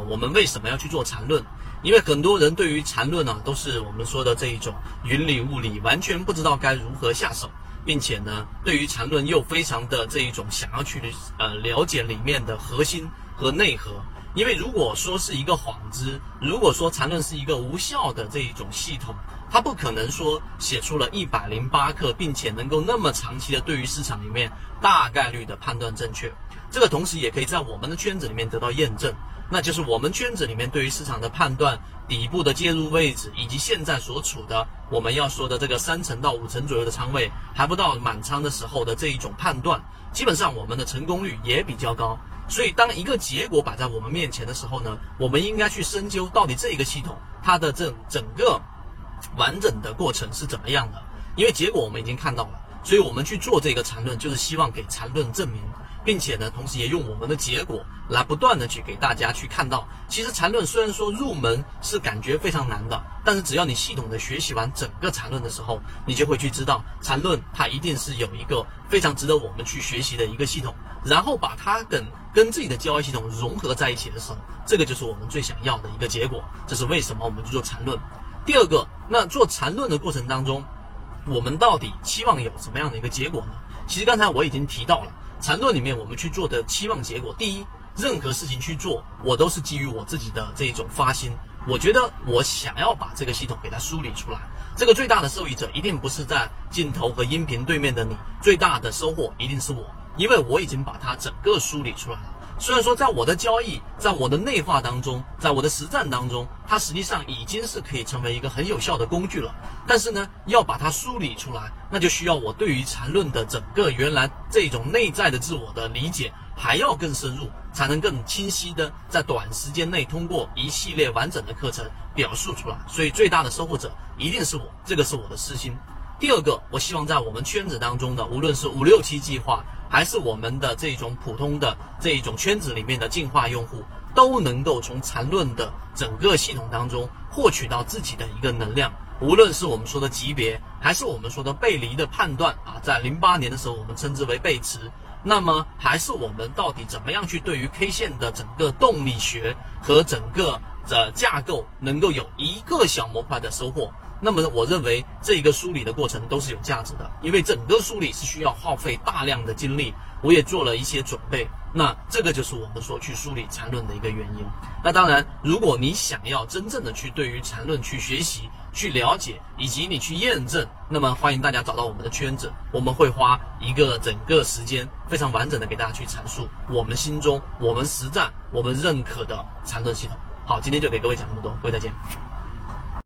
我们为什么要去做缠论？因为很多人对于缠论呢，都是我们说的这一种云里雾里，完全不知道该如何下手，并且呢，对于缠论又非常的这一种想要去呃了解里面的核心和内核。因为如果说是一个幌子，如果说缠论是一个无效的这一种系统，它不可能说写出了一百零八课，并且能够那么长期的对于市场里面大概率的判断正确。这个同时也可以在我们的圈子里面得到验证，那就是我们圈子里面对于市场的判断、底部的介入位置，以及现在所处的我们要说的这个三成到五成左右的仓位，还不到满仓的时候的这一种判断，基本上我们的成功率也比较高。所以，当一个结果摆在我们面前的时候呢，我们应该去深究到底这一个系统它的这整个完整的过程是怎么样的。因为结果我们已经看到了，所以我们去做这个缠论，就是希望给缠论证明，并且呢，同时也用我们的结果来不断的去给大家去看到，其实缠论虽然说入门是感觉非常难的，但是只要你系统的学习完整个缠论的时候，你就会去知道缠论它一定是有一个非常值得我们去学习的一个系统。然后把它跟跟自己的交易系统融合在一起的时候，这个就是我们最想要的一个结果。这是为什么我们去做缠论。第二个，那做缠论的过程当中，我们到底期望有什么样的一个结果呢？其实刚才我已经提到了，缠论里面我们去做的期望结果，第一，任何事情去做，我都是基于我自己的这一种发心。我觉得我想要把这个系统给它梳理出来，这个最大的受益者一定不是在镜头和音频对面的你，最大的收获一定是我。因为我已经把它整个梳理出来了。虽然说在我的交易，在我的内化当中，在我的实战当中，它实际上已经是可以成为一个很有效的工具了。但是呢，要把它梳理出来，那就需要我对于缠论的整个原来这种内在的自我的理解还要更深入，才能更清晰的在短时间内通过一系列完整的课程表述出来。所以最大的收获者一定是我，这个是我的私心。第二个，我希望在我们圈子当中的，无论是五六期计划。还是我们的这种普通的这一种圈子里面的进化用户，都能够从缠论的整个系统当中获取到自己的一个能量。无论是我们说的级别，还是我们说的背离的判断啊，在零八年的时候我们称之为背驰。那么还是我们到底怎么样去对于 K 线的整个动力学和整个的架构能够有一个小模块的收获？那么我认为这一个梳理的过程都是有价值的，因为整个梳理是需要耗费大量的精力，我也做了一些准备。那这个就是我们说去梳理缠论的一个原因。那当然，如果你想要真正的去对于缠论去学习、去了解，以及你去验证，那么欢迎大家找到我们的圈子，我们会花一个整个时间非常完整的给大家去阐述我们心中、我们实战、我们认可的缠论系统。好，今天就给各位讲这么多，各位再见。